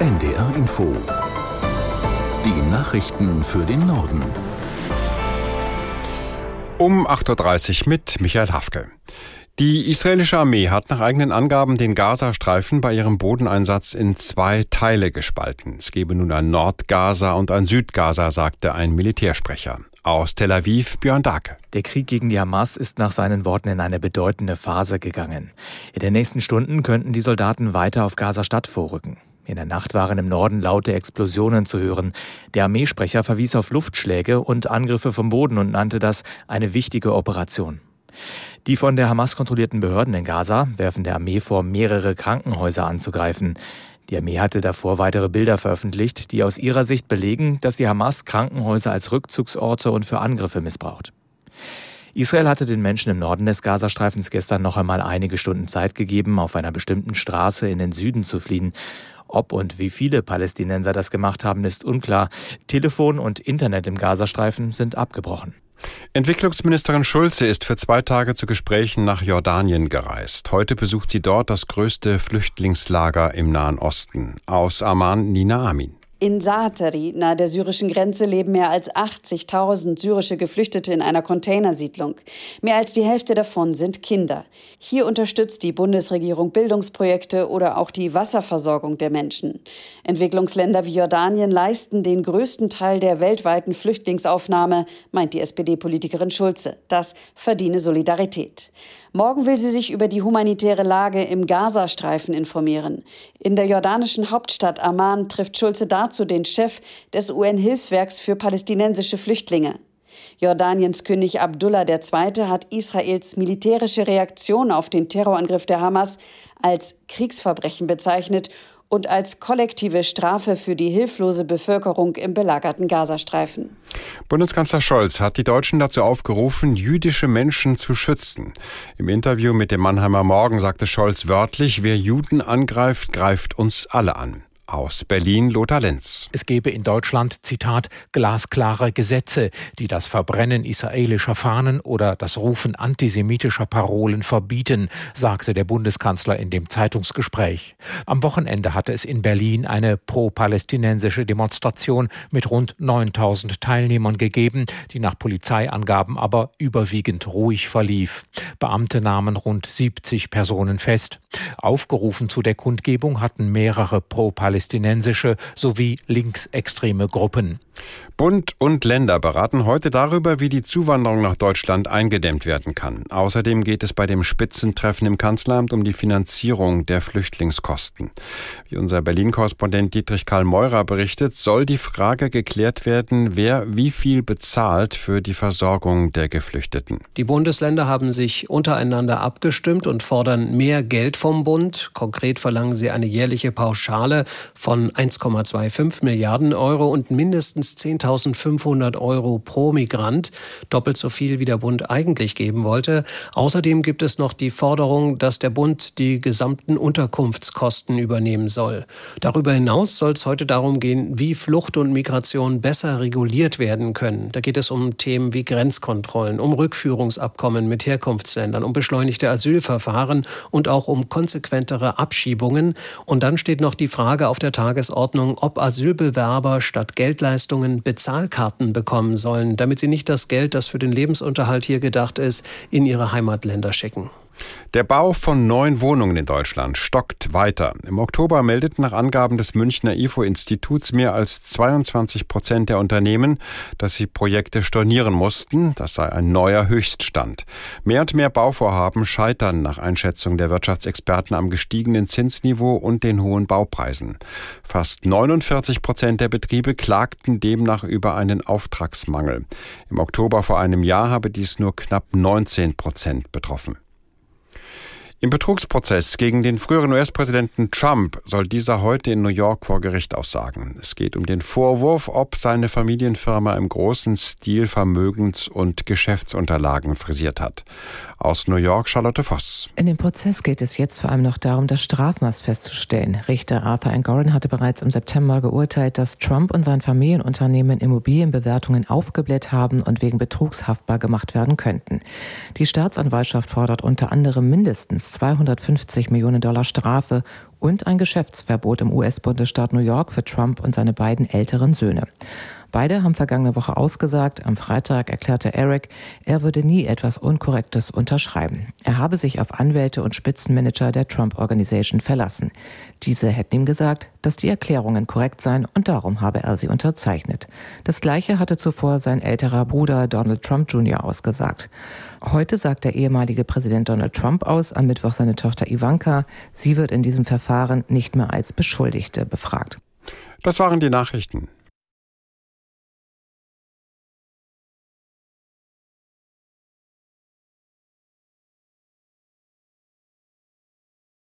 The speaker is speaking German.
NDR Info. Die Nachrichten für den Norden. Um 8.30 Uhr mit Michael Hafke. Die israelische Armee hat nach eigenen Angaben den Gazastreifen bei ihrem Bodeneinsatz in zwei Teile gespalten. Es gebe nun ein Nordgaza und ein Südgaza, sagte ein Militärsprecher. Aus Tel Aviv Björn Dake. Der Krieg gegen die Hamas ist nach seinen Worten in eine bedeutende Phase gegangen. In den nächsten Stunden könnten die Soldaten weiter auf Gaza-Stadt vorrücken. In der Nacht waren im Norden laute Explosionen zu hören. Der Armeesprecher verwies auf Luftschläge und Angriffe vom Boden und nannte das eine wichtige Operation. Die von der Hamas kontrollierten Behörden in Gaza werfen der Armee vor, mehrere Krankenhäuser anzugreifen. Die Armee hatte davor weitere Bilder veröffentlicht, die aus ihrer Sicht belegen, dass die Hamas Krankenhäuser als Rückzugsorte und für Angriffe missbraucht. Israel hatte den Menschen im Norden des Gazastreifens gestern noch einmal einige Stunden Zeit gegeben, auf einer bestimmten Straße in den Süden zu fliehen. Ob und wie viele Palästinenser das gemacht haben, ist unklar. Telefon und Internet im Gazastreifen sind abgebrochen. Entwicklungsministerin Schulze ist für zwei Tage zu Gesprächen nach Jordanien gereist. Heute besucht sie dort das größte Flüchtlingslager im Nahen Osten. Aus Amman Nina Amin. In Saateri, nahe der syrischen Grenze, leben mehr als 80.000 syrische Geflüchtete in einer Containersiedlung. Mehr als die Hälfte davon sind Kinder. Hier unterstützt die Bundesregierung Bildungsprojekte oder auch die Wasserversorgung der Menschen. Entwicklungsländer wie Jordanien leisten den größten Teil der weltweiten Flüchtlingsaufnahme, meint die SPD-Politikerin Schulze. Das verdiene Solidarität. Morgen will sie sich über die humanitäre Lage im Gazastreifen informieren. In der jordanischen Hauptstadt Amman trifft Schulze dazu den Chef des UN-Hilfswerks für palästinensische Flüchtlinge. Jordaniens König Abdullah II. hat Israels militärische Reaktion auf den Terrorangriff der Hamas als Kriegsverbrechen bezeichnet und als kollektive Strafe für die hilflose Bevölkerung im belagerten Gazastreifen. Bundeskanzler Scholz hat die Deutschen dazu aufgerufen, jüdische Menschen zu schützen. Im Interview mit dem Mannheimer Morgen sagte Scholz wörtlich, wer Juden angreift, greift uns alle an. Aus Berlin Lothar Lenz. Es gebe in Deutschland, Zitat, glasklare Gesetze, die das Verbrennen israelischer Fahnen oder das Rufen antisemitischer Parolen verbieten, sagte der Bundeskanzler in dem Zeitungsgespräch. Am Wochenende hatte es in Berlin eine pro-palästinensische Demonstration mit rund 9000 Teilnehmern gegeben, die nach Polizeiangaben aber überwiegend ruhig verlief. Beamte nahmen rund 70 Personen fest. Aufgerufen zu der Kundgebung hatten mehrere pro-palästinensische palästinensische sowie linksextreme Gruppen. Bund und Länder beraten heute darüber, wie die Zuwanderung nach Deutschland eingedämmt werden kann. Außerdem geht es bei dem Spitzentreffen im Kanzleramt um die Finanzierung der Flüchtlingskosten. Wie unser Berlin-Korrespondent Dietrich Karl Meurer berichtet, soll die Frage geklärt werden, wer wie viel bezahlt für die Versorgung der Geflüchteten. Die Bundesländer haben sich untereinander abgestimmt und fordern mehr Geld vom Bund. Konkret verlangen sie eine jährliche Pauschale von 1,25 Milliarden Euro und mindestens 10.500 Euro pro Migrant, doppelt so viel wie der Bund eigentlich geben wollte. Außerdem gibt es noch die Forderung, dass der Bund die gesamten Unterkunftskosten übernehmen soll. Darüber hinaus soll es heute darum gehen, wie Flucht und Migration besser reguliert werden können. Da geht es um Themen wie Grenzkontrollen, um Rückführungsabkommen mit Herkunftsländern, um beschleunigte Asylverfahren und auch um konsequentere Abschiebungen. Und dann steht noch die Frage auf der Tagesordnung, ob Asylbewerber statt Geldleistungen Bezahlkarten bekommen sollen, damit sie nicht das Geld, das für den Lebensunterhalt hier gedacht ist, in ihre Heimatländer schicken. Der Bau von neuen Wohnungen in Deutschland stockt weiter. Im Oktober meldeten nach Angaben des Münchner IFO-Instituts mehr als 22 Prozent der Unternehmen, dass sie Projekte stornieren mussten. Das sei ein neuer Höchststand. Mehr und mehr Bauvorhaben scheitern nach Einschätzung der Wirtschaftsexperten am gestiegenen Zinsniveau und den hohen Baupreisen. Fast 49 Prozent der Betriebe klagten demnach über einen Auftragsmangel. Im Oktober vor einem Jahr habe dies nur knapp 19 Prozent betroffen. Im Betrugsprozess gegen den früheren US-Präsidenten Trump soll dieser heute in New York vor Gericht aussagen. Es geht um den Vorwurf, ob seine Familienfirma im großen Stil Vermögens- und Geschäftsunterlagen frisiert hat. Aus New York Charlotte Voss. In dem Prozess geht es jetzt vor allem noch darum, das Strafmaß festzustellen. Richter Arthur Angoran hatte bereits im September geurteilt, dass Trump und sein Familienunternehmen Immobilienbewertungen aufgebläht haben und wegen Betrugs haftbar gemacht werden könnten. Die Staatsanwaltschaft fordert unter anderem mindestens als 250 Millionen Dollar Strafe und ein Geschäftsverbot im US-Bundesstaat New York für Trump und seine beiden älteren Söhne. Beide haben vergangene Woche ausgesagt. Am Freitag erklärte Eric, er würde nie etwas Unkorrektes unterschreiben. Er habe sich auf Anwälte und Spitzenmanager der Trump Organization verlassen. Diese hätten ihm gesagt, dass die Erklärungen korrekt seien und darum habe er sie unterzeichnet. Das gleiche hatte zuvor sein älterer Bruder Donald Trump Jr. ausgesagt. Heute sagt der ehemalige Präsident Donald Trump aus, am Mittwoch seine Tochter Ivanka. Sie wird in diesem Verfahren nicht mehr als Beschuldigte befragt. Das waren die Nachrichten.